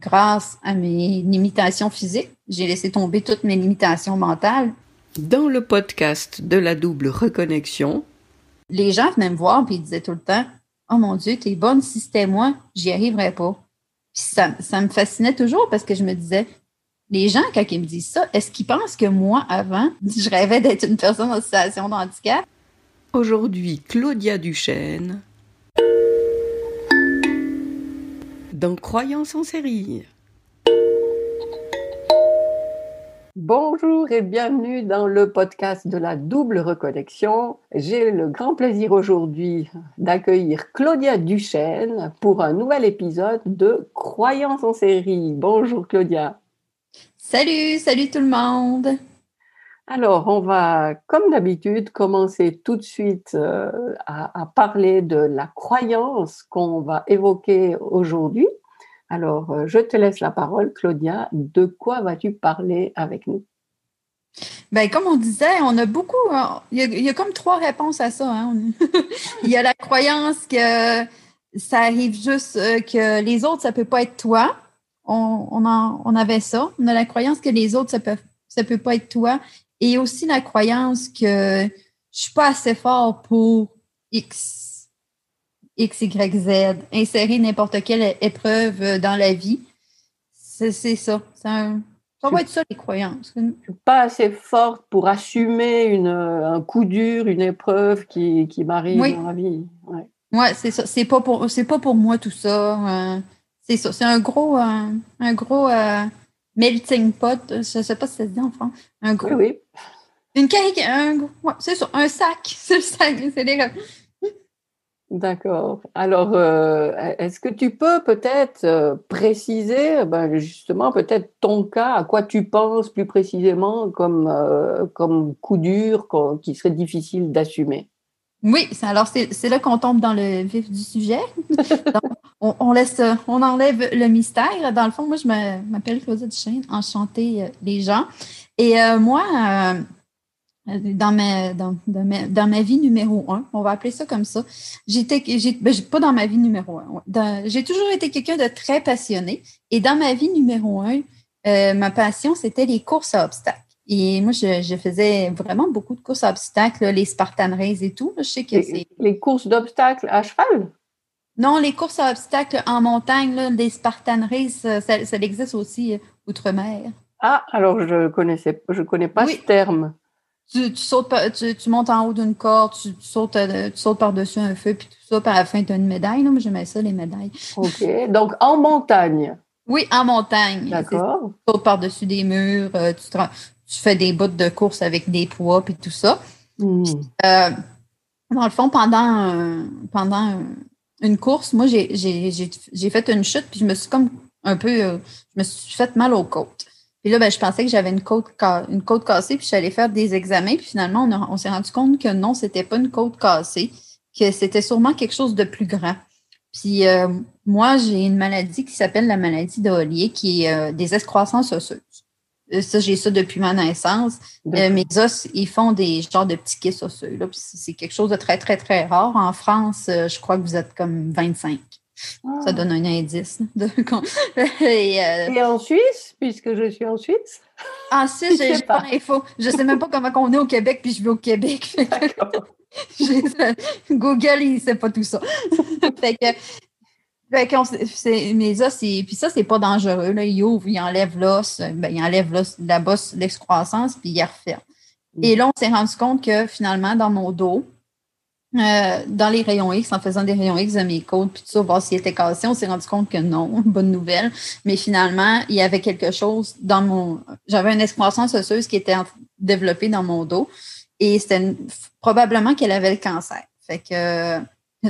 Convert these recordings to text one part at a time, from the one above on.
grâce à mes limitations physiques. J'ai laissé tomber toutes mes limitations mentales. Dans le podcast de la double reconnexion, les gens venaient me voir et ils disaient tout le temps Oh mon Dieu, t'es bonne, si c'était moi, j'y arriverais pas. Puis ça, ça me fascinait toujours parce que je me disais les gens, quand ils me disent ça, est-ce qu'ils pensent que moi, avant, je rêvais d'être une personne en situation de handicap? Aujourd'hui, Claudia Duchesne. Dans Croyance en série. Bonjour et bienvenue dans le podcast de la double reconnexion. J'ai le grand plaisir aujourd'hui d'accueillir Claudia Duchesne pour un nouvel épisode de Croyance en série. Bonjour Claudia. Salut, salut tout le monde. Alors, on va, comme d'habitude, commencer tout de suite euh, à, parler de la croyance qu'on va évoquer aujourd'hui. Alors, euh, je te laisse la parole, Claudia. De quoi vas-tu parler avec nous? Ben, comme on disait, on a beaucoup. Euh, il y a, comme trois réponses à ça. Hein. il y a la croyance que ça arrive juste, que les autres, ça ne peut pas être toi on, avait ça. On a la croyance que les autres, ça peut, ça peut pas être toi. Et aussi la croyance que je suis pas assez fort pour X, X, Y, Z. Insérer n'importe quelle épreuve dans la vie. C'est ça. ça va être ça, les croyances. Je suis pas assez forte pour assumer une, un coup dur, une épreuve qui, m'arrive dans la vie. Ouais, ouais c'est ça. C'est pas pour, pas pour moi tout ça. Hein. C'est ça. C'est un gros, un, gros euh, melting pot. Je ne sais pas si ça se dit en France. Un gros. Oui. Une caricature. c'est ça. Un sac. C'est le sac. C'est les D'accord. Alors, euh, est-ce que tu peux peut-être euh, préciser, ben, justement, peut-être ton cas, à quoi tu penses plus précisément comme, comme coup dur qui serait difficile d'assumer? Oui, alors c'est là qu'on tombe dans le vif du sujet. on, laisse, on enlève le mystère. Dans le fond, moi, je m'appelle Claudia Duchesne, enchantée euh, les gens. Et euh, moi, euh, dans, ma, dans, dans, ma, vie numéro un, on va appeler ça comme ça, j'étais, ben, pas dans ma vie numéro un, j'ai toujours été quelqu'un de très passionné. Et dans ma vie numéro un, ma passion, c'était les courses à obstacles. Et moi, je, faisais vraiment beaucoup de courses à obstacles, les Spartan Race et tout. Je sais que les, les courses d'obstacles à cheval? Non, les courses à obstacles en montagne, les Spartan Race, ça, ça existe aussi euh, outre-mer. Ah, alors je connaissais, je connais pas ce terme. Tu, sautes, tu, montes en haut d'une corde, tu, sautes, euh, tu sautes par-dessus un feu, puis tout ça, par la fin, tu as une médaille. Moi, j'aimais ça, les médailles. OK. Donc, en montagne. Oui, en montagne. D'accord. Tu sautes par-dessus des murs, euh, tu, tu fais des bouts de course avec des poids et tout ça. Hmm. Euh, dans le fond, pendant, pendant une course, moi, j'ai fait une chute, puis je me suis comme un peu, je me suis fait mal aux côtes. Puis là, ben, je pensais que j'avais une côte, une côte cassée, puis j'allais faire des examens, puis finalement, on, on s'est rendu compte que non, c'était pas une côte cassée, que c'était sûrement quelque chose de plus grand. Puis euh, moi, j'ai une maladie qui s'appelle la maladie de Hollier, qui est des excroissances osseuses. Euh, ça, j'ai ça depuis ma naissance. Euh, mes os, ils font des genres de petits kisses osseux. C'est quelque chose de très, très, très rare. En France, euh, je crois que vous êtes comme 25. Ça ah. donne un indice. et, en Suisse, puisque je suis en Suisse? En Suisse, je n'ai pas l'info. Je ne sais même pas comment on est au Québec, puis je vais au Québec. Google, il ne sait pas tout ça. fait que, mes os, puis ça, c'est pas dangereux. Là. Il ouvre, il enlève l'os, ben, il enlève l'os, la bosse, l'excroissance, puis il referme. Mm. Et là, on s'est rendu compte que finalement, dans mon dos, euh, dans les rayons X, en faisant des rayons X de mes côtes, puis tout ça, voir s'il était cassé, on s'est rendu compte que non, bonne nouvelle. Mais finalement, il y avait quelque chose dans mon. J'avais une excroissance osseuse qui était développée dans mon dos. Et c'était probablement qu'elle avait le cancer. Fait que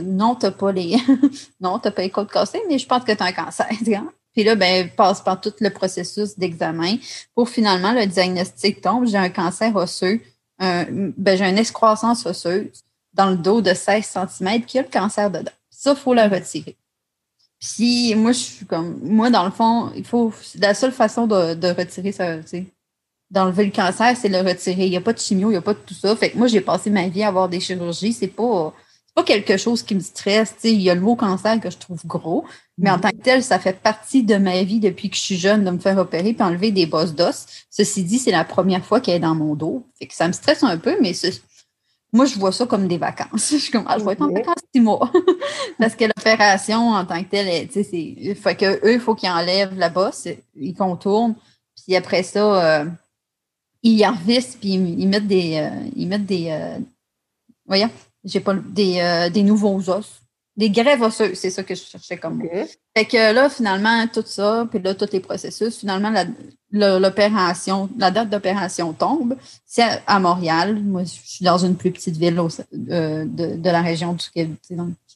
non, tu n'as pas les. non, tu pas les côtes cassées, mais je pense que tu as un cancer. Puis là, ben, passe par tout le processus d'examen pour finalement le diagnostic tombe. J'ai un cancer osseux, ben, j'ai une excroissance osseuse dans le dos de 16 cm, y a le cancer dedans. Ça, il faut la retirer. Puis moi, je suis comme. Moi, dans le fond, il faut. La seule façon de, de retirer ça, d'enlever le cancer, c'est le retirer. Il n'y a pas de chimio, il n'y a pas de tout ça. Fait que moi, j'ai passé ma vie à avoir des chirurgies. C'est pas pas quelque chose qui me stresse. il y a le mot cancer que je trouve gros, mais en mhm. tant que tel, ça fait partie de ma vie depuis que je suis jeune de me faire opérer puis enlever des bosses d'os. Ceci dit, c'est la première fois qu'elle est dans mon dos. Fait que ça me stresse un peu, mais moi, je vois ça comme des vacances. Je suis comme, ah, je vais être en vacances six mois. Parce que l'opération, en tant que telle, tu sais, c'est. Fait que eux, il faut qu'ils enlèvent la bosse, ils contournent, puis après ça, euh, ils y revissent, puis ils, mettent des. Euh, ils mettent des. Euh, voyons, j'ai pas des, des nouveaux os. Des grèves osseuses, c'est ça que je cherchais comme mot. Fait que là, finalement, tout ça, puis là, tous les processus, finalement, l'opération, la, date d'opération tombe. C'est à, Montréal. Moi, je suis dans une plus petite ville de, de, la région du Québec,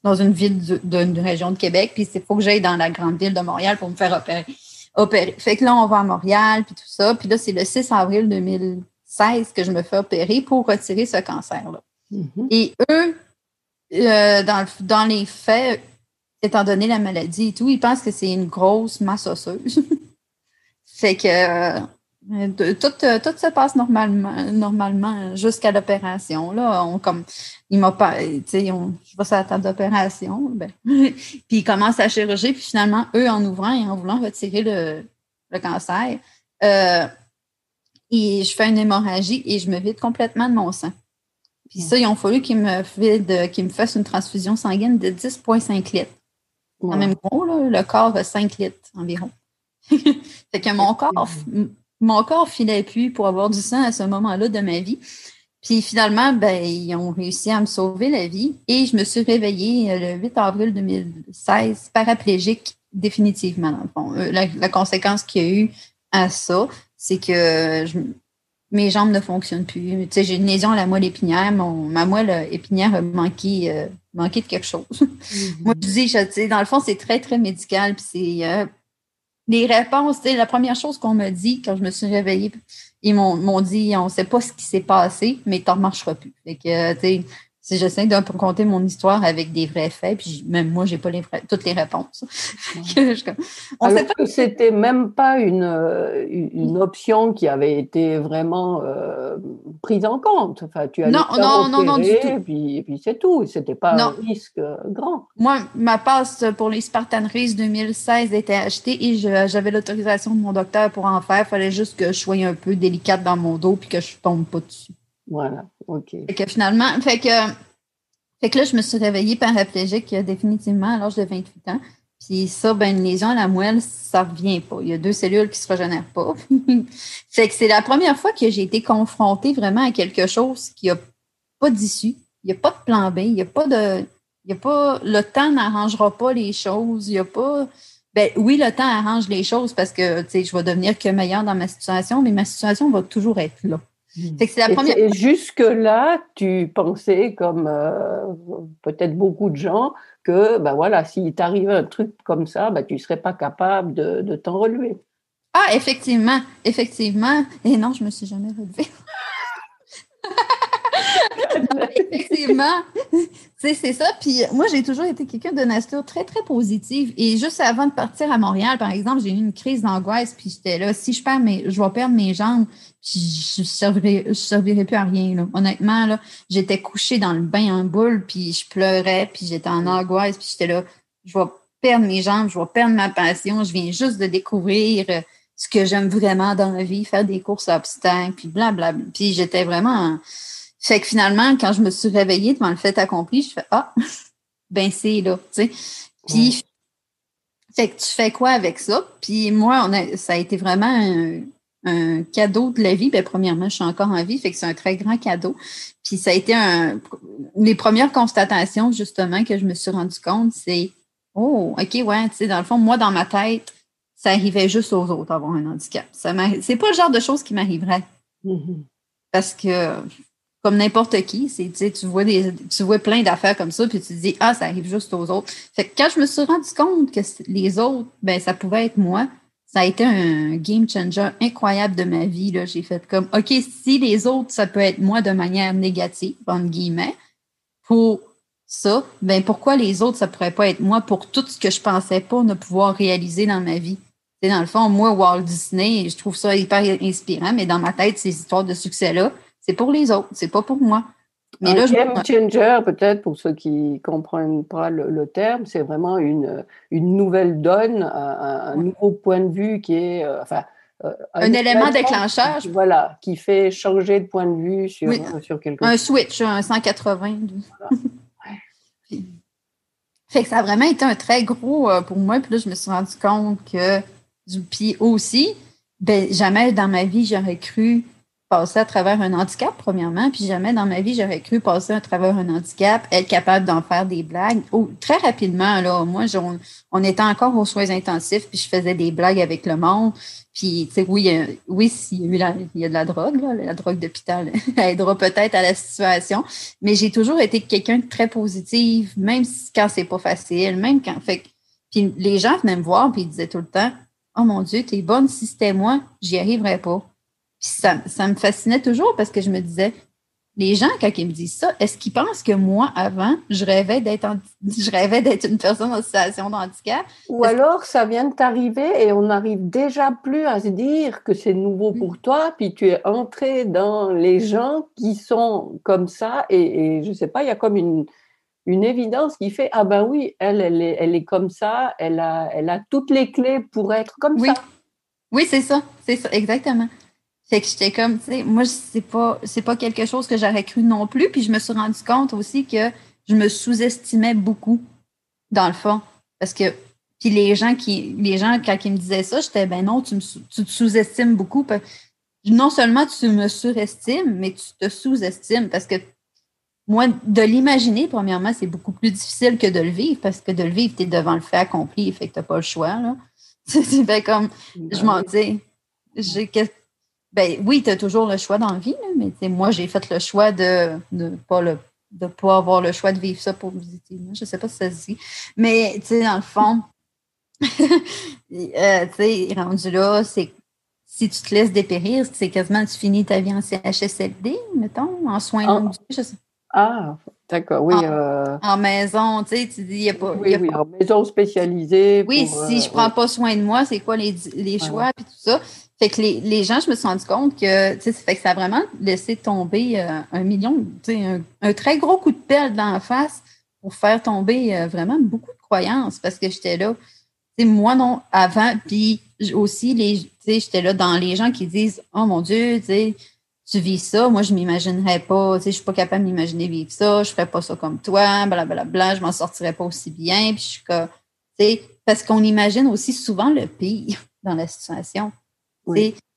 dans, une ville d'une région de Québec, puis il faut que j'aille dans la grande ville de Montréal pour me faire opérer. opérer. Fait que là, on va à Montréal, puis tout ça. Puis là, c'est le 6 avril 2016 que je me fais opérer pour retirer ce cancer-là. Mm-hmm. Et eux, euh, dans, les faits, étant donné la maladie et tout, ils pensent que c'est une grosse masse osseuse. fait que euh, tout, euh, tout, se passe normalement, jusqu'à l'opération. Là, on comme il m'a pas, tu sais, je vais sur la table d'opération, ben, puis ils commencent à chirurger, puis finalement, eux, en ouvrant et en voulant retirer le, cancer, et je fais une hémorragie et je me vide complètement de mon sang. Puis ça, il ont fallu qu'ils me, me fassent une transfusion sanguine de 10,5 litres. En même gros, le corps a 5 litres environ. fait que mon corps, mon corps filait plus pour avoir du sang à ce moment-là de ma vie. Puis finalement, ben, ils ont réussi à me sauver la vie et je me suis réveillée euh, le 8 avril 2016 paraplégique définitivement. Euh, la, conséquence qu'il y a eu à ça, c'est que je, mes jambes ne fonctionnent plus. Tu sais, j'ai une lésion à la moelle épinière. ma moelle épinière a manqué, euh, de quelque chose. Mm-hmm. Moi, je dis, je, dans le fond, c'est très, très médical. Puis c'est euh, les réponses, la première chose qu'on m'a dit quand je me suis réveillée, ils m'ont dit on ne sait pas ce qui s'est passé, mais tu ne marcheras plus. Fait que, tu sais, si j'essaie de raconter mon histoire avec des vrais faits, puis même moi, j'ai pas les toutes les réponses. On Alors que c'était même pas une, euh, une option qui avait été vraiment euh, prise en compte. Enfin, tu as non, non, non, non, du tout. Et puis, puis c'est tout. C'était pas un risque euh, grand. Moi, ma passe pour les Spartan Race 2016 était achetée et j'avais l'autorisation de mon docteur pour en faire. Il fallait juste que je sois un peu délicate dans mon dos puis que je tombe pas dessus. Voilà, OK. Fait que finalement, fait que, fait que là, je me suis réveillée paraplégique définitivement à l'âge de 28 ans. Puis ça, ben, une lésion à la moelle, ça ne revient pas. Il y a deux cellules qui ne se régénèrent pas. fait que c'est la première fois que j'ai été confrontée vraiment à quelque chose qui n'a pas d'issue. Il n'y a pas de plan B. Il n'y a pas de. Il y a pas. Le temps n'arrangera pas les choses. Il n'y a pas. Ben oui, le temps arrange les choses parce que je vais devenir que meilleure dans ma situation, mais ma situation va toujours être là. C'est la première. Et, jusque-là, tu pensais, comme euh, peut-être beaucoup de gens, que ben voilà, s'il t'arrivait un truc comme ça, ben, tu ne serais pas capable de, de t'en relever. Ah, effectivement, effectivement. Et non, je ne me suis jamais relevée. Effectivement, c'est ça. Puis moi, j'ai toujours été quelqu'un de nature très, très positive. Et juste avant de partir à Montréal, par exemple, j'ai eu une crise d'angoisse. Puis j'étais là, si je perds mes, je vais perdre mes jambes, je ne servirai, je servirai plus à rien. Honnêtement, là, j'étais couchée dans le bain en boule, puis je pleurais, puis j'étais en angoisse, puis j'étais là, je vais perdre mes jambes, je vais perdre ma passion, je viens juste de découvrir euh, ce que j'aime vraiment dans la vie, faire des courses obstacles, puis blablabla. Puis j'étais vraiment... Fait que finalement, quand je me suis réveillée devant le fait accompli, je fais Ah, ben c'est là, tu sais. Puis, fait que tu fais quoi avec ça? Puis moi, on a, ça a été vraiment un, cadeau de la vie. Ben, premièrement, je suis encore en vie, fait que c'est un très grand cadeau. Puis ça a été un. Les premières constatations, justement, que je me suis rendu compte, c'est Oh, OK, ouais, tu sais, dans le fond, moi, dans ma tête, ça arrivait juste aux autres avoir un handicap. Ça c'est pas le genre de choses qui m'arriverait. Mm-hmm. Parce que comme n'importe qui. C'est, tu vois des, tu vois plein d'affaires comme ça, puis tu te dis, ah, ça arrive juste aux autres. Fait que quand je me suis rendu compte que les autres, ben, ça pouvait être moi, ça a été un game changer incroyable de ma vie. Là. J'ai fait comme, OK, si les autres, ça peut être moi de manière négative, entre guillemets, pour ça, ben pourquoi les autres, ça pourrait pas être moi pour tout ce que je pensais pas ne pouvoir réaliser dans ma vie? C'est dans le fond, moi, Walt Disney, je trouve ça hyper inspirant, mais dans ma tête, ces histoires de succès-là, c'est pour les autres, c'est pas pour moi. Mais un game changer, peut-être pour ceux qui ne comprennent pas le, terme, c'est vraiment une, une nouvelle donne, un, nouveau point de vue qui est, euh, enfin, euh, un, élément déclencheur. voilà, qui fait changer de point de vue sur, sur quelque un chose. Un switch, un 180. fait que ça a vraiment été un très gros euh, pour moi. Puis là, je me suis rendu compte que, puis aussi, ben, jamais dans ma vie, j'aurais cru passer à travers un handicap, premièrement, puis jamais dans ma vie, j'aurais cru passer à travers un handicap, être capable d'en faire des blagues. très rapidement, là, moi, on, on, était encore aux soins intensifs, puis je faisais des blagues avec le monde. Puis, tu sais, oui, oui, il y, a a de la drogue, la drogue d'hôpital aidera peut-être à la situation, mais j'ai toujours été quelqu'un de très positif, même quand c'est pas facile, même quand. Fait, puis les gens venaient me voir, puis ils disaient tout le temps Oh mon Dieu, t'es bonne, si c'était moi, j'y arriverais pas ça, ça, me fascinait toujours parce que je me disais, les gens, quand ils me disent ça, est-ce qu'ils pensent que moi, avant, je rêvais d'être je rêvais d'être une personne en situation de handicap? Ou alors, ça vient de t'arriver et on n'arrive déjà plus à se dire que c'est nouveau pour toi, puis tu es entré dans les gens qui sont comme ça et, je je sais pas, il y a comme une, une évidence qui fait, ah ben oui, elle, elle est, elle est comme ça, elle a, elle a toutes les clés pour être comme oui. ça. Oui, c'est ça, c'est ça, exactement. Fait que j'étais comme, tu sais, moi, c'est pas, c'est pas quelque chose que j'aurais cru non plus. Puis je me suis rendu compte aussi que je me sous-estimais beaucoup, dans le fond. Parce que, puis les gens qui, les gens, quand ils me disaient ça, j'étais, ben non, tu, me, tu te sous-estimes beaucoup. Non seulement tu me surestimes, mais tu te sous-estimes parce que moi, de l'imaginer, premièrement, c'est beaucoup plus difficile que de le vivre parce que de le vivre, tu es devant le fait accompli, fait que tu n'as pas le choix. Là. C'est comme, je m'en dis, j'ai ben oui, tu as toujours le choix dans la vie, mais moi, j'ai fait le choix de ne pas le de pas avoir le choix de vivre ça pour visiter. Je ne sais pas si ça se dit. Mais, tu sais, dans le fond, euh, tu sais, rendu là, c'est si tu te laisses dépérir, c'est quasiment tu finis ta vie en CHSLD, mettons, en soins ah. je sais. Ah, d'accord, oui. En, euh, maison, tu sais, tu dis, il n'y a pas. Oui, oui, en maison spécialisée. Oui, si je ne euh, prends pas soin de moi, c'est quoi les, les choix, puis tout ça? Fait que les, les, gens, je me suis rendu compte que, ça fait que ça a vraiment laissé tomber euh, un million, un, un, très gros coup de pelle dans la face pour faire tomber euh, vraiment beaucoup de croyances parce que j'étais là. moi, non, avant, puis aussi, les, j'étais là dans les gens qui disent Oh mon Dieu, tu vis ça, moi, je ne m'imaginerais pas, je ne suis pas capable d'imaginer vivre ça, je ne ferais pas ça comme toi, blablabla, bla, je m'en sortirais pas aussi bien. Puis je suis comme, parce qu'on imagine aussi souvent le pire dans la situation.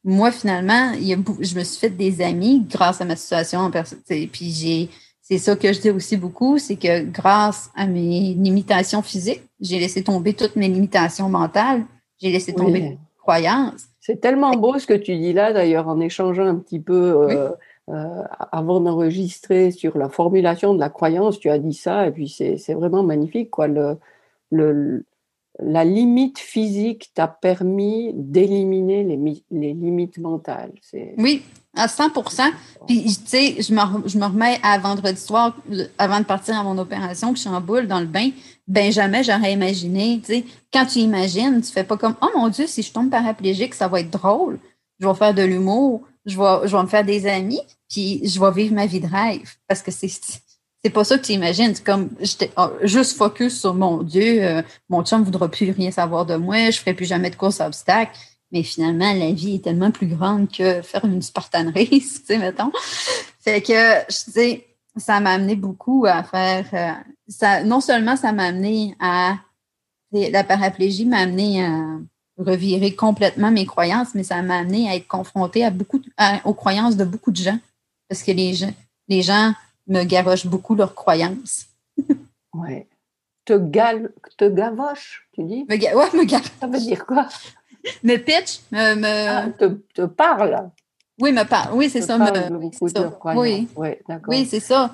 Moi, finalement, je me suis fait des amis grâce à ma situation en personne. Puis j'ai, c'est ça que je dis aussi beaucoup, c'est que grâce à mes limitations physiques, j'ai laissé tomber toutes mes limitations mentales, j'ai laissé tomber mes croyances. C'est tellement beau ce que tu dis là, d'ailleurs, en échangeant un petit peu euh, euh, avant d'enregistrer sur la formulation de la croyance, tu as dit ça, et puis c'est vraiment magnifique, quoi. Le, le, la limite physique t'a permis d'éliminer les, les, limites mentales. Oui, à 100% Puis, tu sais, je me, je me remets à vendredi soir, avant de partir à mon opération, que je suis en boule dans le bain. Ben, jamais j'aurais imaginé, tu sais, quand tu imagines, tu fais pas comme, oh mon Dieu, si je tombe paraplégique, ça va être drôle. Je vais faire de l'humour, je vais, je vais me faire des amis, puis je vais vivre ma vie de rêve. Parce que c'est c'est pas ça que tu imagines. C'est comme j'étais oh, juste focus sur mon Dieu, euh, mon chum ne voudra plus rien savoir de moi, je ferai plus jamais de course à obstacles. Mais finalement, la vie est tellement plus grande que faire une Spartan race, tu sais, mettons. Fait que, je dis, ça m'a amené beaucoup à faire. Euh, ça, non seulement ça m'a amené à. La paraplégie m'a amené à revirer complètement mes croyances, mais ça m'a amené à être confrontée à beaucoup, aux croyances de beaucoup de gens. Parce que les gens, les gens me garochent beaucoup leurs croyances. oui. Te, gal, te gavoche, tu dis? Me ouais, me gavoche. Ça veut dire quoi? Me pitch, me. me... Ah, te, te, parle. Oui, me parle. Oui, c'est ça. Me, ça. Oui, oui d'accord. Oui, c'est ça.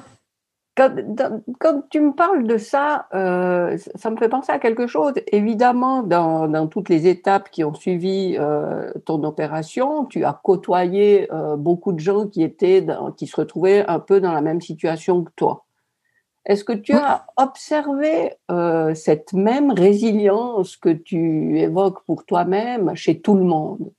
Quand, tu me parles de ça, euh, ça me fait penser à quelque chose. Évidemment, dans, toutes les étapes qui ont suivi euh, ton opération, tu as côtoyé euh, beaucoup de gens qui étaient, qui se retrouvaient un peu dans la même situation que toi. Est-ce que tu as observé cette même résilience que tu évoques pour toi-même chez tout le monde?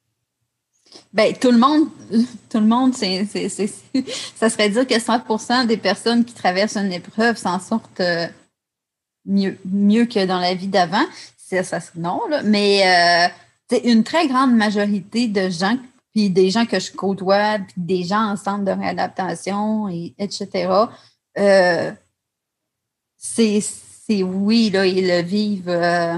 Ben, tout le monde, tout le monde, c'est, ça serait dire que 100% des personnes qui traversent une épreuve s'en sortent euh, mieux, mieux que dans la vie d'avant. C'est, ça, non, là. Mais c'est une très grande majorité de gens, puis des gens que je côtoie, puis des gens en centre de réadaptation, et, etc. Euh, c'est, oui, là, ils le vivent, euh,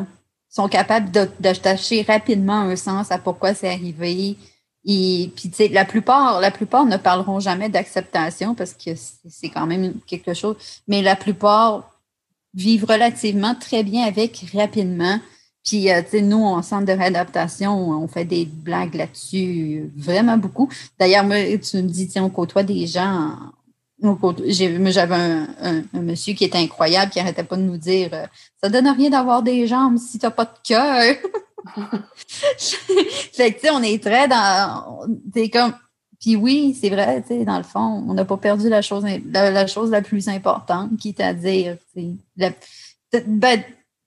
sont capables d'attacher rapidement un sens à pourquoi c'est arrivé. Et puis, tu sais, la plupart, la plupart ne parleront jamais d'acceptation parce que c'est quand même quelque chose, mais la plupart vivent relativement très bien avec rapidement. Puis, euh, tu sais, nous, en centre de réadaptation, on fait des blagues là-dessus vraiment beaucoup. D'ailleurs, moi, tu me dis, tiens, on côtoie des gens j'avais un, monsieur qui était incroyable, qui n'arrêtait pas de nous dire Ça euh, Ça donne rien d'avoir des jambes si tu n'as pas de cœur. fait que, on est très dans. C'est comme. Puis oui, c'est vrai, tu sais, dans le fond, on n'a pas perdu la chose, la, chose la plus importante, qui est à dire, la, ben,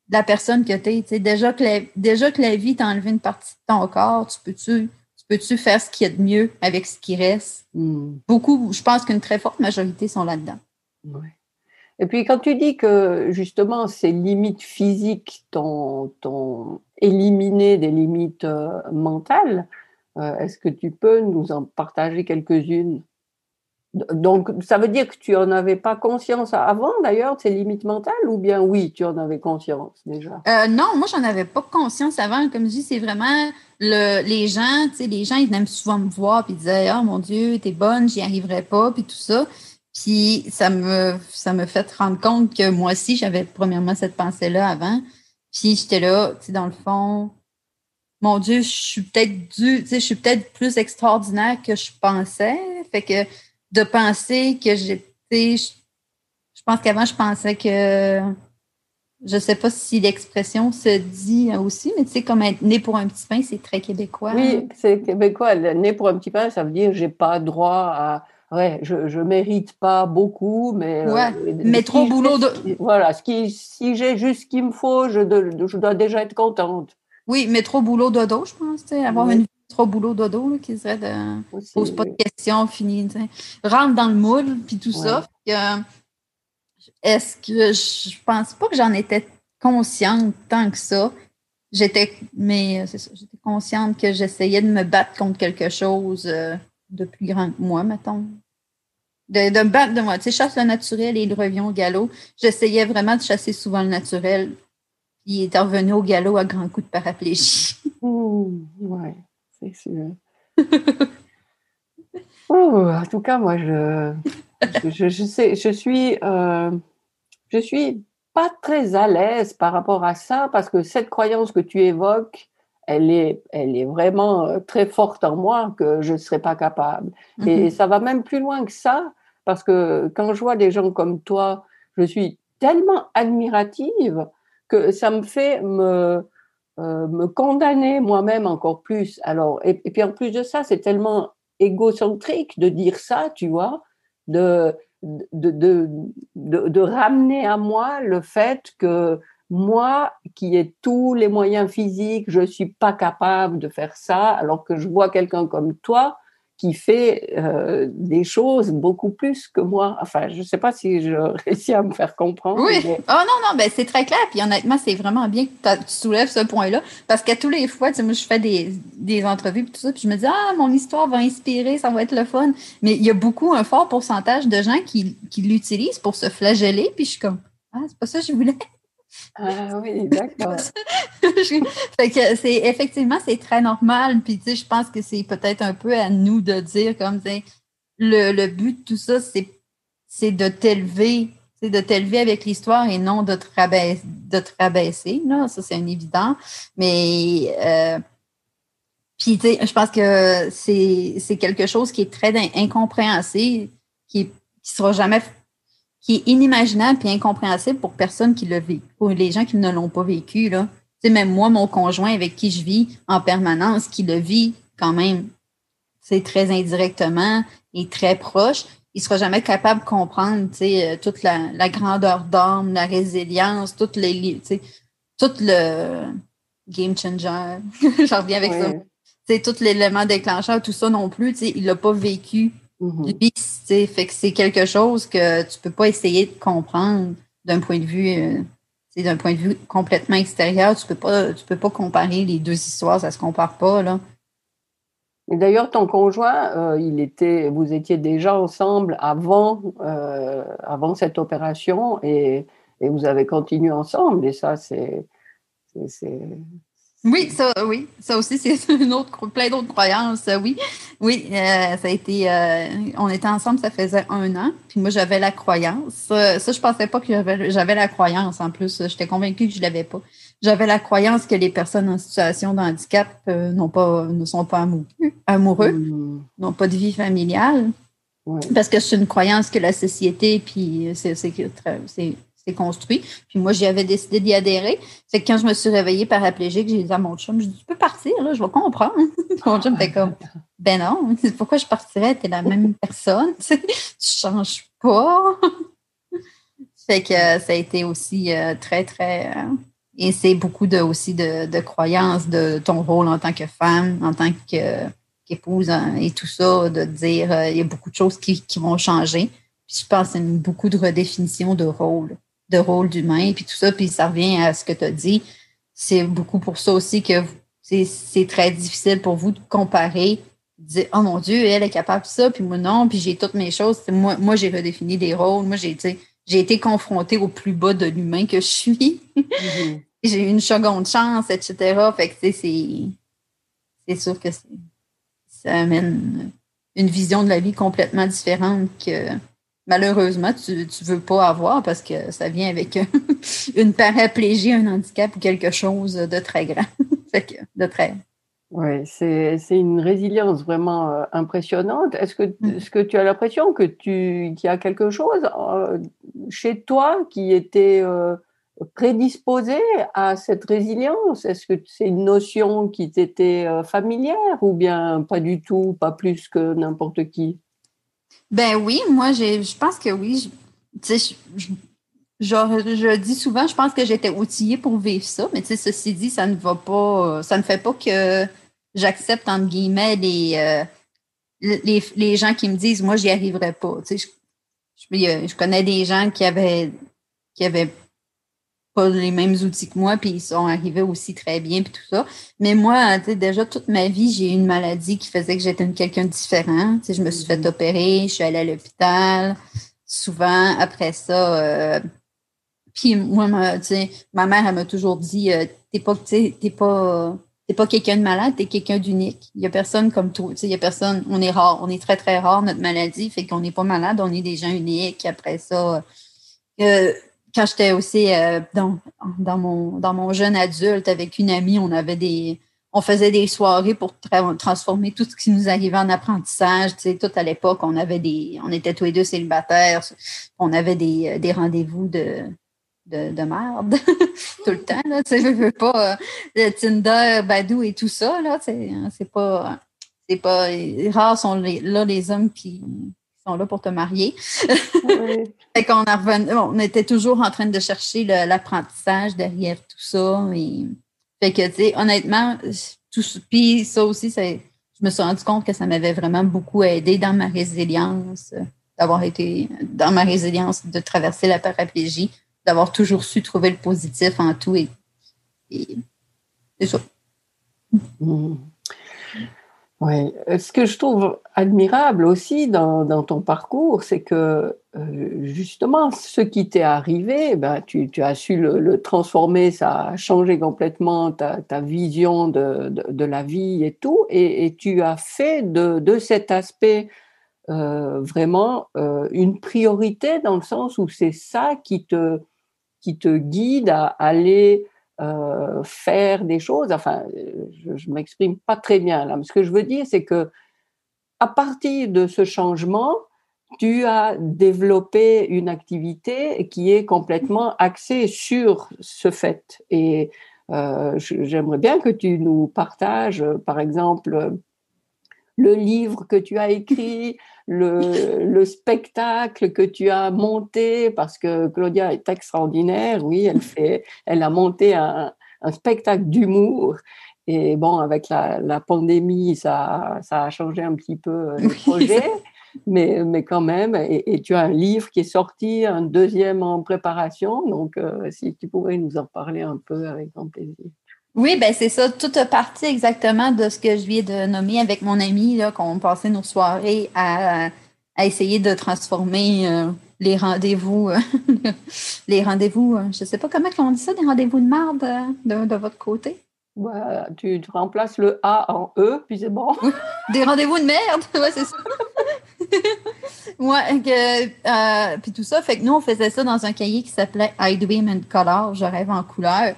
la personne que tu es. Déjà que, déjà que la vie t'a enlevé une partie de ton corps, tu peux-tu peux-tu faire ce qu'il y a de mieux avec ce qui reste? Hmm. Beaucoup, je pense qu'une très forte majorité sont là-dedans. Et puis quand tu dis que justement ces limites physiques t'ont éliminé des limites euh, mentales, euh, est-ce que tu peux nous en partager quelques-unes? Donc, ça veut dire que tu n'en avais pas conscience avant, d'ailleurs, de ces limites mentales, ou bien oui, tu en avais conscience déjà? Euh, non, moi, j'en avais pas conscience avant. Comme je dis, c'est vraiment le, les gens, tu sais, les gens, ils venaient souvent me voir, puis ils disaient, oh mon Dieu, t'es bonne, j'y arriverai pas, puis tout ça. Puis ça me, ça me fait rendre compte que moi aussi, j'avais premièrement cette pensée-là avant. Puis j'étais là, tu sais, dans le fond, mon Dieu, je suis peut-être dû, tu sais, je suis peut-être plus extraordinaire que je pensais. Fait que de penser que j'étais. Je pense qu'avant, je pensais que. Je ne sais pas si l'expression se dit aussi, mais tu sais, comme être né pour un petit pain, c'est très québécois. Oui, c'est québécois. Né pour un petit pain, ça veut dire j'ai pas droit à. Ouais, je ne mérite pas beaucoup, mais. Euh, ouais, mais trop boulot de. Voilà, ce qui, si j'ai juste ce qu'il me faut, je, je, dois déjà être contente. Oui, mais trop boulot dodo, je pense, avoir une trop boulot dodo, qui serait de pose pas de questions, fini, rentre dans le moule, puis tout ça. Est-ce que je pense pas que j'en étais consciente tant que ça. J'étais, mais c'est ça, j'étais consciente que j'essayais de me battre contre quelque chose euh, de plus grand que moi, mettons. De, de me battre de moi. Tu sais, chasse le naturel et il revient au galop. J'essayais vraiment de chasser souvent le naturel. Puis il est revenu au galop à grands coups de paraplégie. ouais c'est sûr. en tout cas, moi, je, je, sais, je suis, euh, je suis pas très à l'aise par rapport à ça parce que cette croyance que tu évoques, elle est, elle est vraiment euh, très forte en moi que je ne serais pas capable. Et mhm. ça va même plus loin que ça parce que quand je vois des gens comme toi, je suis tellement admirative que ça me fait me, euh, me condamner moi-même encore plus. Alors, et, puis en plus de ça, c'est tellement égocentrique de dire ça, tu vois, de de, de, de, ramener à moi le fait que moi, qui ai tous les moyens physiques, je ne suis pas capable de faire ça, alors que je vois quelqu'un comme toi qui fait euh, des choses beaucoup plus que moi. Enfin, je ne sais pas si je réussis à me faire comprendre. Oui. Oh non, non, ben c'est très clair. Puis honnêtement, c'est vraiment bien que tu soulèves ce point-là. Parce qu'à tous les fois, tu sais, moi, je fais des, des entrevues et tout ça, puis je me dis, ah, mon histoire va inspirer, ça va être le fun. Mais il y a beaucoup, un fort pourcentage de gens qui, qui l'utilisent pour se flageller. Puis je suis comme, ah, c'est pas ça que je voulais. Ah oui, d'accord. c'est effectivement c'est très normal. Puis tu sais, je pense que c'est peut-être un peu à nous de dire comme tu le, le but de tout ça, c'est, c'est de t'élever, c'est de t'élever avec l'histoire et non de te rabaisser, de te rabaisser. Là, ça, c'est un évident. Mais euh, puis tu sais, je pense que c'est, quelque chose qui est très incompréhensible, qui, qui sera jamais qui est inimaginable et incompréhensible pour personne qui l'a vécu, pour les gens qui ne l'ont pas vécu. Là. C'est même moi, mon conjoint avec qui je vis en permanence, qui le vit quand même, c'est très indirectement et très proche, il sera jamais capable de comprendre euh, toute la, la grandeur d'âme, la résilience, toute les, tout le game changer. J'en reviens avec ça. tout l'élément déclencheur, tout ça non plus, il l'a pas vécu. Mm-hmm. Lui, fait que c'est quelque chose que tu peux pas essayer de comprendre d'un point de vue euh, d'un point de vue complètement extérieur. Tu peux pas tu peux pas comparer les deux histoires, ça se compare pas là. D'ailleurs, ton conjoint, euh, il était, vous étiez déjà ensemble avant, euh, avant cette opération et, et, vous avez continué ensemble. Et ça, c'est, oui, ça, oui, ça aussi, c'est une autre, plein d'autres croyances. Oui, oui, euh, ça a été, euh, on était ensemble, ça faisait un an. Puis moi, j'avais la croyance. Ça, je pensais pas que j'avais, la croyance. En plus, j'étais convaincue que je l'avais pas. J'avais la croyance que les personnes en situation de handicap euh, n'ont pas, ne sont pas amoureux, amoureux mmh. n'ont pas de vie familiale. Parce que c'est une croyance que la société, puis c'est, c'est, construit. Puis moi, j'y avais décidé d'y adhérer. C'est que quand je me suis réveillée paraplégique, j'ai dit à mon chum, je dis, tu peux partir, là, je vais comprendre. mon chum était comme, ben non, pourquoi je partirais? T'es la même personne, tu, sais, changes pas. fait que ça a été aussi euh, très, très. Euh, et c'est beaucoup de, aussi de, croyances de ton rôle en tant que femme, en tant qu'épouse hein, et tout ça, de dire euh, il y a beaucoup de choses qui, qui vont changer. Puis je pense que c'est beaucoup de redéfinition de rôle de rôle d'humain, puis tout ça, puis ça revient à ce que tu as dit. C'est beaucoup pour ça aussi que c'est très difficile pour vous de comparer, de dire Oh mon Dieu, elle est capable de ça, puis moi non, puis j'ai toutes mes choses. Moi, moi j'ai redéfini des rôles. Moi, j'ai j'ai été confrontée au plus bas de l'humain que je suis. Mm-hmm. j'ai eu une seconde chance, etc. Fait que c'est sûr que ça amène une vision de la vie complètement différente que malheureusement, tu ne veux pas avoir parce que ça vient avec une paraplégie, un handicap ou quelque chose de très grand. de très. Oui, c'est une résilience vraiment euh, impressionnante. Est-ce que, mm. est -ce que tu as l'impression que tu qu'il y a quelque chose euh, chez toi qui était euh, prédisposé à cette résilience? Est-ce que c'est une notion qui t'était familière ou bien pas du tout, pas plus que n'importe qui? Ben oui, moi, je pense que oui. Je, je, dis souvent, je pense que j'étais outillée pour vivre ça, mais ceci dit, ça ne va pas, ça ne fait pas que j'accepte, entre guillemets, les, euh, les, les, gens qui me disent, moi, j'y arriverai pas. je, je, connais des gens qui avaient, qui avaient les mêmes outils que moi, puis ils sont arrivés aussi très bien, puis tout ça. Mais moi, déjà, toute ma vie, j'ai eu une maladie qui faisait que j'étais quelqu'un de différent. je me suis fait mm-hmm. opérer, je suis allée à l'hôpital. Souvent, après ça, euh, puis moi, ma, ma mère, elle m'a toujours dit, euh, t'es pas, t'es pas, t'es pas quelqu'un de malade, t'es quelqu'un d'unique. Il y a personne comme toi. Il y a personne, on est rare, on est très, très rare, notre maladie, fait qu'on n'est pas malade, on est des gens uniques. Après ça, euh, quand j'étais aussi euh, dans, dans, mon, dans mon jeune adulte avec une amie, on avait des on faisait des soirées pour transformer tout ce qui nous arrivait en apprentissage. Tu sais, tout à l'époque, on avait des, on était tous les deux célibataires, on avait des, des rendez-vous de, de, de merde tout le temps. Là, tu sais, veux pas euh, Tinder, Badou et tout ça là. C'est pas, c'est pas rares sont les, là les hommes qui là pour te marier. qu'on on était toujours en train de chercher l'apprentissage derrière tout ça. Et, fait que, tu sais, honnêtement, tout, puis ça aussi, je me suis rendu compte que ça m'avait vraiment beaucoup aidé dans ma résilience, d'avoir été dans ma résilience, de traverser la paraplégie, d'avoir toujours su trouver le positif en tout. Et, c'est ça. Mmh. Oui, ce que je trouve admirable aussi dans, ton parcours, c'est que euh, justement, ce qui t'est arrivé, ben, tu, as su le, transformer, ça a changé complètement ta, vision de, la vie et tout, et, tu as fait de, cet aspect euh, vraiment euh, une priorité dans le sens où c'est ça qui te guide à aller euh, faire des choses. Enfin, je, je m'exprime pas très bien là. Mais ce que je veux dire, c'est que à partir de ce changement, tu as développé une activité qui est complètement axée sur ce fait. Et euh, j'aimerais bien que tu nous partages, par exemple, le livre que tu as écrit, le, le, spectacle que tu as monté, parce que Claudia est extraordinaire, oui, elle, fait, elle a monté un, un spectacle d'humour. Et bon, avec la, pandémie, ça, ça, a changé un petit peu le projet. mais, mais quand même, et, tu as un livre qui est sorti, un deuxième en préparation, donc si tu pourrais nous en parler un peu avec grand plaisir. Oui, ben c'est ça, toute partie exactement de ce que je viens de nommer avec mon ami, qu'on passait nos soirées à, à essayer de transformer euh, les rendez-vous, euh, les rendez-vous, euh, je ne sais pas comment on dit ça, des rendez-vous de marde de, votre côté? tu, remplaces le A en E, puis c'est bon. des rendez-vous de merde, ouais, c'est ça. ouais, puis tout ça, fait que nous, on faisait ça dans un cahier qui s'appelait I Dream in Color, je rêve en couleur.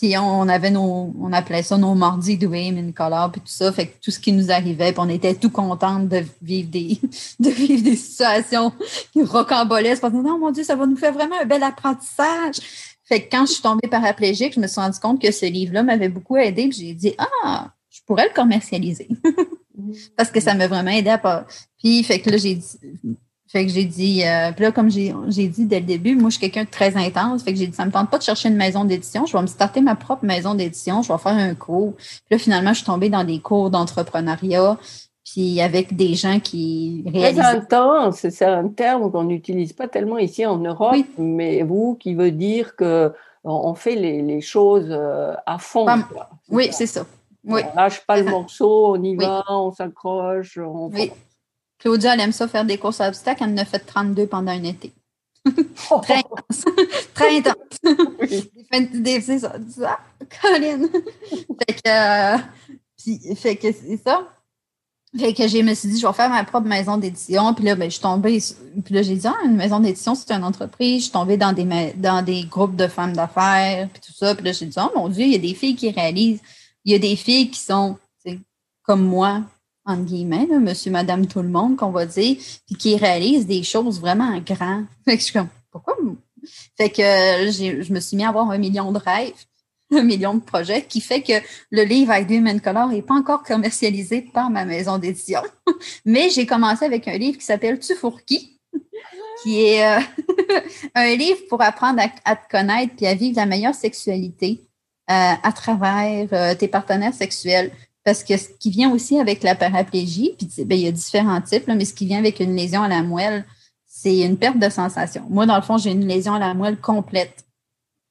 Puis on avait nos, on appelait ça nos mardis de in color, puis tout ça. Fait que tout ce qui nous arrivait, puis on était tout contente de vivre des, de vivre des situations rocambolesques. Parce que non, mon Dieu, ça va nous faire vraiment un bel apprentissage. Fait que quand je suis tombée paraplégique, je me suis rendu compte que ce livre-là m'avait beaucoup aidé. Puis j'ai dit, ah, je pourrais le commercialiser. Parce que ça m'a vraiment aidé à pas. Puis, fait que là, j'ai dit, fait que j'ai dit, euh, puis là, comme j'ai dit dès le début, moi, je suis quelqu'un de très intense. Fait que j'ai dit, ça me tente pas de chercher une maison d'édition. Je vais me starter ma propre maison d'édition. Je vais faire un cours. Puis là, finalement, je suis tombée dans des cours d'entrepreneuriat. Puis avec des gens qui réalisent. Très intense, c'est un terme qu'on n'utilise pas tellement ici en Europe, mais vous, qui veut dire que on fait les, les choses euh, à fond. oui, c'est ça. Oui. On lâche pas le morceau, on y va, on s'accroche. On... Oui. Claudia, elle aime ça faire des courses à obstacles. Elle en a fait 32 pendant un été. Très intense. Très intense. c'est ça. ça? Colin. fait que, euh, fait que c'est ça. Fait que je me suis dit, je vais faire ma propre maison d'édition. Puis là, ben, je suis tombée. Puis là, j'ai dit, ah, une maison d'édition, c'est une entreprise. Je suis tombée dans des, dans des groupes de femmes d'affaires, puis tout ça. Puis là, j'ai dit, oh mon Dieu, il y a des filles qui réalisent. Il y a des filles qui sont comme moi, entre guillemets, monsieur, madame, tout le monde, qu'on va dire, puis qui réalise des choses vraiment grandes. Fait que je suis comme, pourquoi? Fait que je me suis mis à avoir un million de rêves, un million de projets, qui fait que le livre avec Dream Color n'est pas encore commercialisé par ma maison d'édition. Mais j'ai commencé avec un livre qui s'appelle Tu qui? qui est euh, un livre pour apprendre à, te connaître puis à vivre la meilleure sexualité euh, à travers euh, tes partenaires sexuels. Parce que ce qui vient aussi avec la paraplégie, puis ben, il y a différents types, mais ce qui vient avec une lésion à la moelle, c'est une perte de sensation. Moi, dans le fond, j'ai une lésion à la moelle complète.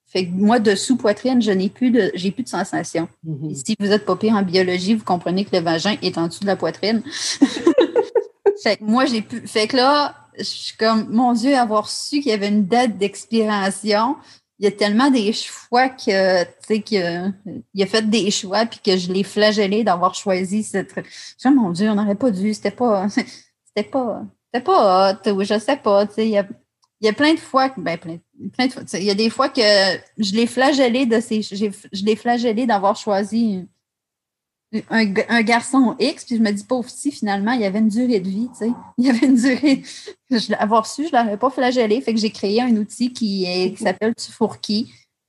Fait que moi, dessous poitrine, je n'ai plus de, j'ai plus de sensation. Mm-hmm. Si vous êtes pas pire en biologie, vous comprenez que le vagin est en dessous de la poitrine. fait que moi, j'ai plus, fait que là, je suis comme, mon Dieu, avoir su qu'il y avait une date d'expiration, il y a tellement des choix que, tu sais, qu'il a fait des choix puis que je l'ai flagellé d'avoir choisi cette. Je mon Dieu, on n'aurait pas dû, c'était pas. C'était pas. C'était pas hot, ou je sais pas, tu sais. Il y a, y a plein de fois, ben, plein, plein de fois, il y a des fois que je l'ai flagellé de ces. Je l'ai flagellé d'avoir choisi un, garçon X, puis je me dis, pauvre si finalement, il y avait une durée de vie, tu sais. Il y avait une durée. Je l'avoir su, je ne l'aurais pas flagellé. Fait que j'ai créé un outil qui, qui s'appelle Tu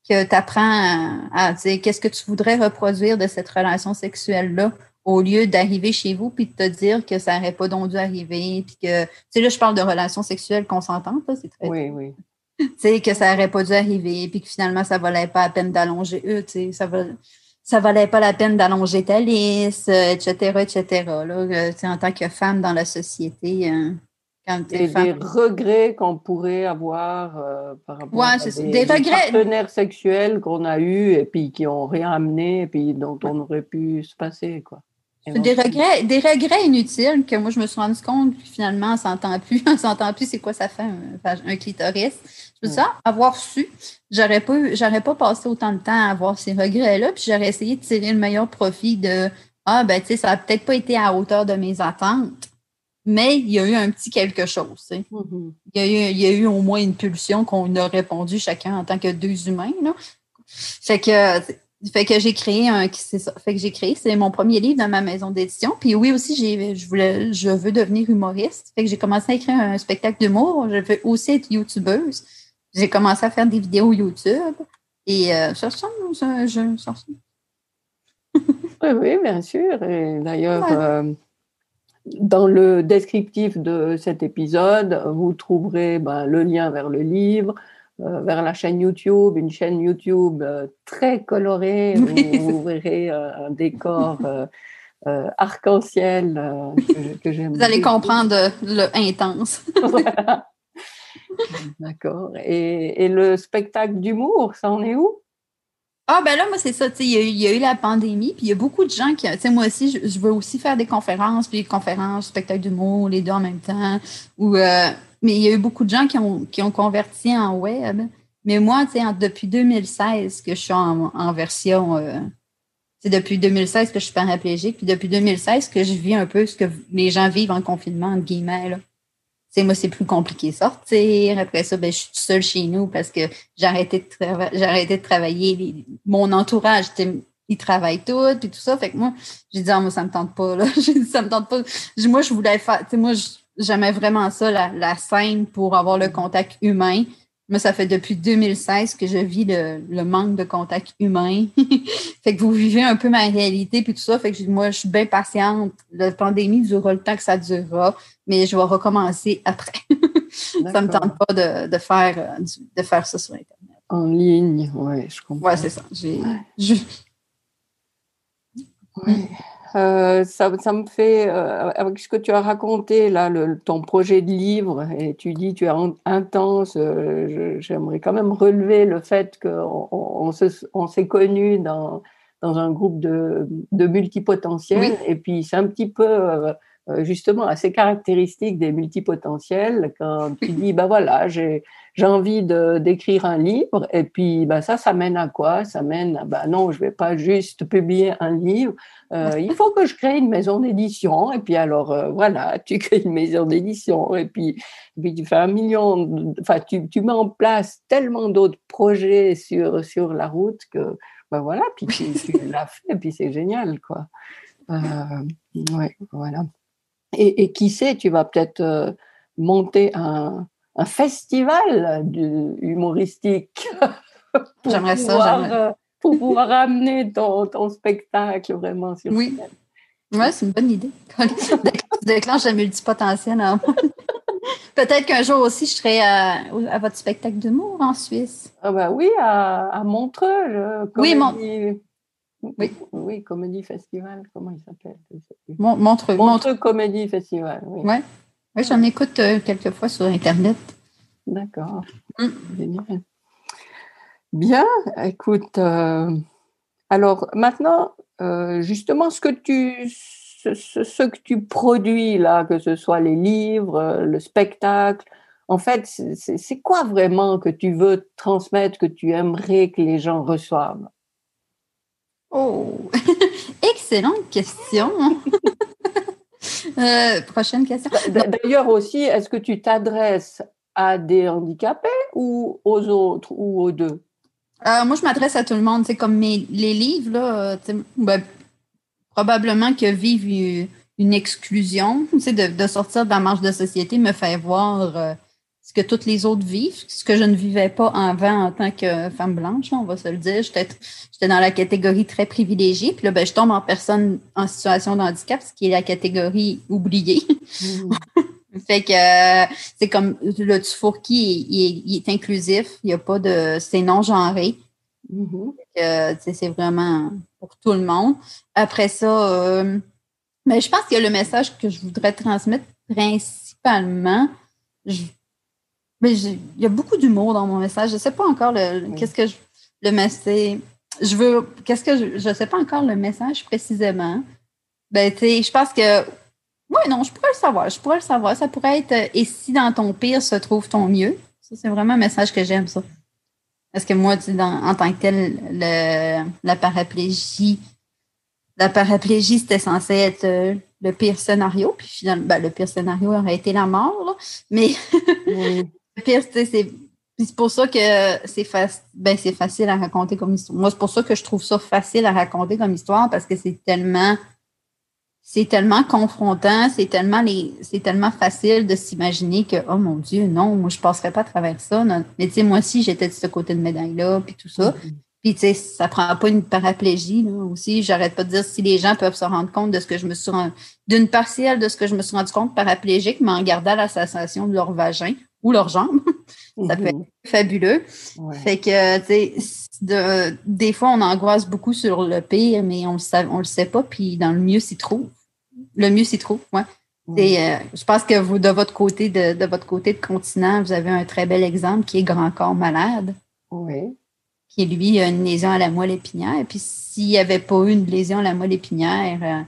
que tu apprends à, dire qu'est-ce que tu voudrais reproduire de cette relation sexuelle-là au lieu d'arriver chez vous puis de te dire que ça n'aurait pas donc dû arriver. Puis que, tu sais, là, je parle de relations sexuelles consentantes, c'est très. Oui, oui. Tu sais, que ça n'aurait pas dû arriver, puis que finalement, ça ne valait pas la peine d'allonger eux, tu sais, ça va ça valait pas la peine d'allonger ta liste, etc., etc. Là, euh, en tant que femme dans la société, euh, quand Et des regrets qu'on pourrait avoir euh, par rapport à des, des, partenaires sexuels qu'on a eus et puis qui n'ont rien amené et puis dont on aurait pu se passer, quoi. Des regrets, des regrets inutiles que moi, je me suis rendu compte finalement, on ne s'entend plus. On s'entend plus, c'est quoi ça fait un, clitoris. Je me ça, avoir su, j'aurais pas, j'aurais pas passé autant de temps à avoir ces regrets-là, puis j'aurais essayé de tirer le meilleur profit de Ah, ben, tu sais, ça n'a peut-être pas été à hauteur de mes attentes, mais il y a eu un petit quelque chose. Mm-hmm. il, y a eu, il y a eu au moins une pulsion qu'on a répondu chacun en tant que deux humains. Là. Fait que fait que j'ai créé un, c'est ça. Fait que j'ai créé, c'est mon premier livre dans ma maison d'édition. Puis oui aussi, j'ai, je voulais, je veux devenir humoriste. Fait que j'ai commencé à écrire un spectacle d'humour. Je veux aussi être youtubeuse. J'ai commencé à faire des vidéos YouTube. Et euh, ça ressemble, ça, je, ça oui, oui, bien sûr. Et d'ailleurs, euh, dans le descriptif de cet épisode, vous trouverez ben, le lien vers le livre, vers la chaîne YouTube, une chaîne YouTube très colorée, où vous verrez un décor arc-en-ciel que, j'aime. Vous allez comprendre le intense. D'accord. Et, le spectacle d'humour, ça en est où? Ah, ben là, moi, c'est ça. Il y, a eu la pandémie, puis il y a beaucoup de gens qui. Tu sais, moi aussi, je, veux aussi faire des conférences, puis des conférences, spectacle d'humour, les deux en même temps. Ou, euh, mais il y a eu beaucoup de gens qui ont, qui ont converti en web. Mais moi, tu sais, depuis 2016 que je suis en, en version. Euh, c'est depuis 2016 que je suis paraplégique, puis depuis 2016 que je vis un peu ce que les gens vivent en confinement, entre guillemets. Là sais, moi, c'est plus compliqué sortir. Après ça, ben, je suis seule chez nous parce que j'ai arrêté de, de travailler. mon entourage, ils travaillent tout, puis tout ça. Fait que moi, j'ai dit, ah, moi, ça me tente pas, là. ça me tente pas. Moi, je voulais faire, tu sais, moi, j'aimais vraiment ça, la, la scène pour avoir le contact humain. Moi, ça fait depuis 2016 que je vis le, manque de contact humain. fait que vous vivez un peu ma réalité puis tout ça. Fait que moi, je suis bien patiente. La pandémie durera le temps que ça durera, mais je vais recommencer après. ça ne me tente pas de, faire, de faire ça sur Internet. En ligne, oui, je comprends. Oui, c'est ça. J'ai, euh, ça, ça, me fait, euh, avec ce que tu as raconté, là, le, ton projet de livre, et tu dis tu es intense, euh, j'aimerais quand même relever le fait qu'on on, on s'est connus dans, dans un groupe de, de multipotentiels, et puis c'est un petit peu justement assez caractéristique des multipotentiels quand tu dis, bah voilà, j'ai j'ai envie de d'écrire un livre et puis bah ça ça mène à quoi? Ça mène à bah non je vais pas juste publier un livre. Euh, il faut que je crée une maison d'édition et puis alors euh, voilà tu crées une maison d'édition et puis, puis tu fais un million enfin tu, tu mets en place tellement d'autres projets sur sur la route que bah voilà puis tu, l'as fait et puis c'est génial quoi. Euh, ouais voilà et, et, qui sait tu vas peut-être euh, monter un un festival humoristique. J'aimerais ça. Euh, pour pouvoir ramener ton, ton, spectacle vraiment sur Oui. Ouais, c'est une bonne idée. Tu déclenches le multipotentiel en Peut-être qu'un jour aussi, je serai à, à votre spectacle d'humour en Suisse. Ah bah oui, à, à Montreux. oui, mon... oui. oui, Comédie Festival, comment il s'appelle Montreux. Montreux Comédie Festival, oui. Ouais. Oui, j'en écoute euh, quelques fois sur Internet. D'accord. Mm. Bien, écoute. Euh, alors maintenant, euh, justement, ce que tu ce, que tu produis là, que ce soit les livres, le spectacle, en fait, c'est quoi vraiment que tu veux transmettre, que tu aimerais que les gens reçoivent? Oh, excellente question. Euh, prochaine question. D'ailleurs aussi, est-ce que tu t'adresses à des handicapés ou aux autres ou aux deux? Euh, moi, je m'adresse à tout le monde. C'est comme mes, les livres, là, ben, probablement que vivre une, exclusion, de, de sortir de la marche de société me fait voir euh, ce que toutes les autres vivent, ce que je ne vivais pas avant en tant que femme blanche, on va se le dire. J'étais, dans la catégorie très privilégiée, puis là, ben, je tombe en personne en situation de handicap, ce qui est la catégorie oubliée. Mmh. fait que euh, c'est comme le Tufourki, il, il, est inclusif, il n'y a pas de. C'est non-genré. Mmh. c'est vraiment pour tout le monde. Après ça, euh, ben, je pense que le message que je voudrais transmettre principalement, je, mais il y a beaucoup d'humour dans mon message. Je ne sais pas encore le, qu'est-ce que je, le message. Je veux. Qu'est-ce que je. ne sais pas encore le message précisément. Ben, tu je pense que. Oui, non, je pourrais le savoir. Je pourrais le savoir. Ça pourrait être euh, Et si dans ton pire se trouve ton mieux? Ça, c'est vraiment un message que j'aime, ça. Parce que moi, tu en tant que tel, le, la paraplégie, la paraplégie, c'était censé être euh, le pire scénario. Puis finalement, ben, le pire scénario aurait été la mort, là. Mais pire, c'est pour ça que c'est ben, facile à raconter comme histoire. Moi, c'est pour ça que je trouve ça facile à raconter comme histoire parce que c'est tellement c'est tellement confrontant, c'est tellement les c'est tellement facile de s'imaginer que oh mon Dieu, non, moi je passerais pas à travers ça. Mais tu sais, moi aussi, j'étais de ce côté de médaille-là, puis tout ça. Mm-hmm. Puis, tu sais, ça prend pas une paraplégie, là, aussi. J'arrête pas de dire si les gens peuvent se rendre compte de ce que je me suis d'une partielle de ce que je me suis rendu compte paraplégique, mais en gardant la sensation de leur vagin ou leurs jambes. Ça peut être fabuleux. Fait que, tu sais, des fois, on angoisse beaucoup sur le pire, mais on ne le sait pas, puis dans le mieux s'y trouve. Le mieux s'y trouve, ouais. Euh, je pense que vous, de votre côté, de, votre côté de continent, vous avez un très bel exemple qui est Grand Corps Malade. Oui. Qui, lui, a une lésion à la moelle épinière. Puis, s'il n'y avait pas eu une lésion à la moelle épinière, euh,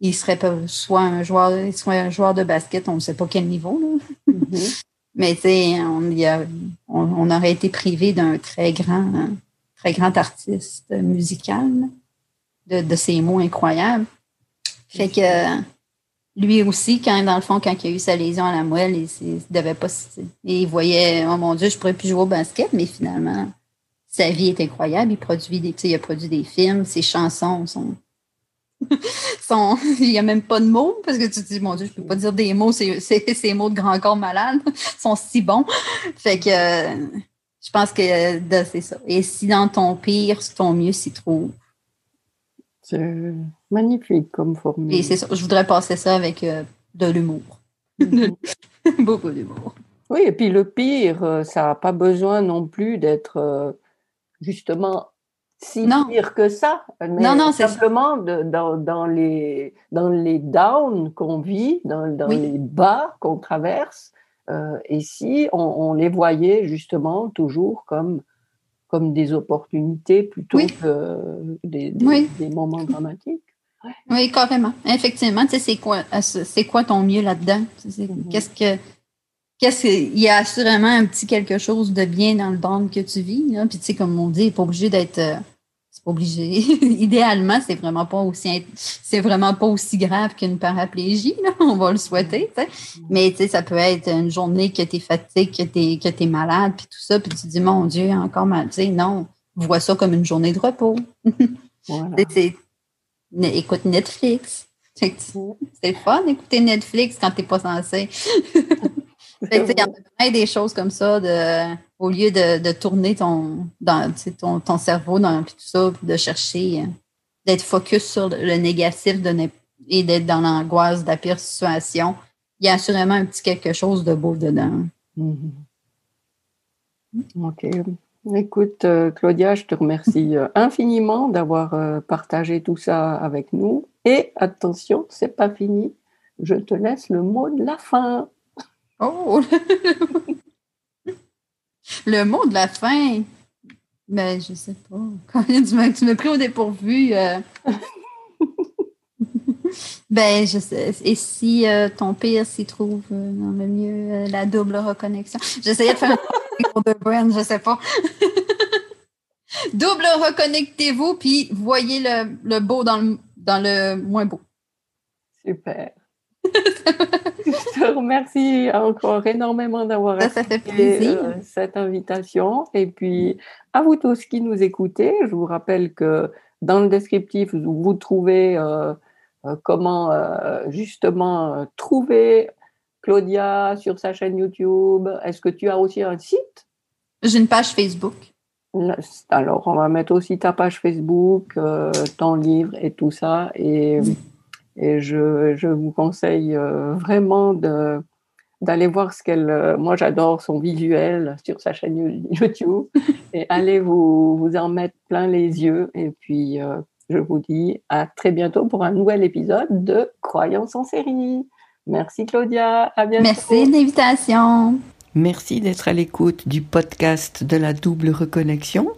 il serait soit un joueur, soit un joueur de basket, on ne sait pas quel niveau. Mm-hmm. Mais tu sais, on, on, aurait été privé d'un très grand, très grand artiste musical, de, de ses mots incroyables. Fait que lui aussi, quand, dans le fond, quand il a eu sa lésion à la moelle, il, devait pas. il voyait, oh mon Dieu, je pourrais plus jouer au basket, mais finalement, sa vie est incroyable. Il produit des, il a produit des films, ses chansons sont. il n'y a même pas de mots parce que tu te dis, mon Dieu, je peux pas dire des mots, ces, ces, mots de grand corps malade sont si bons. Fait que je pense que c'est ça. Et si dans ton pire, ton mieux s'y trouve. C'est magnifique comme formule. Et c'est ça. Je voudrais passer ça avec euh, de l'humour. Mhm. Beaucoup d'humour. Oui, et puis le pire, euh, ça n'a pas besoin non plus d'être euh, justement si pire que ça. Mais non, non, simplement de, dans, dans, les, dans les downs qu'on vit, dans, dans les bas qu'on traverse. et si on, on, les voyait justement toujours comme comme des opportunités plutôt que des, moments dramatiques. Oui, carrément. Effectivement, tu sais, c'est quoi, c'est quoi ton mieux là-dedans? Qu'est-ce que, qu'est-ce il y a assurément un petit quelque chose de bien dans le drame que tu vis, là. Puis, tu sais, comme on dit, pas obligé d'être, euh, obligé. Idéalement, c'est vraiment pas aussi c'est vraiment pas aussi grave qu'une paraplégie, là. on va le souhaiter. sais. Mais ça peut être une journée que tu es fatigué, que tu es, que es malade, puis tout ça, puis tu te dis Mon Dieu, encore mal. sais, non, vois ça comme une journée de repos. écoute Netflix. C'est fun d'écouter Netflix quand tu n'es pas censé. Il y a plein des choses comme ça, de, au lieu de, tourner ton, dans, ton, ton cerveau dans, tout ça, de chercher, euh, d'être focus sur le négatif de, et d'être dans l'angoisse de la pire situation. Il y a assurément un petit quelque chose de beau dedans. Mm-hmm. OK. Écoute, euh, Claudia, je te remercie euh, infiniment d'avoir partagé tout ça avec nous. Et attention, c'est pas fini. Je te laisse le mot de la fin. Oh! le mot de la fin. Mais ben, je sais pas. Quand tu m'as pris au dépourvu. Euh. ben, je sais. Et si euh, ton pire s'y trouve euh, dans le mieux, la double reconnexion. J'essayais de faire un de brand, je sais pas. double reconnectez-vous, puis voyez le, le beau dans le, dans le moins beau. Super. je te remercie encore énormément d'avoir accepté euh, cette invitation. Et puis, à vous tous qui nous écoutez, je vous rappelle que dans le descriptif, vous trouvez euh, euh, comment justement trouver Claudia sur sa chaîne YouTube. Est-ce que tu as aussi un site? J'ai une page Facebook. Alors, on va mettre aussi ta page Facebook, ton livre et tout ça. Et. Et je, je vous conseille euh, vraiment de, d'aller voir ce qu'elle. Euh, moi, j'adore son visuel sur sa chaîne YouTube. et allez vous, vous en mettre plein les yeux. Et puis, euh, je vous dis à très bientôt pour un nouvel épisode de Croyance en série. Merci Claudia. À bientôt. Merci de l'invitation. Merci d'être à l'écoute du podcast de la double reconnexion.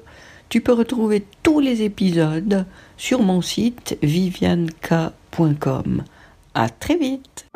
Tu peux retrouver tous les épisodes sur mon site vivianeka.com. À très vite.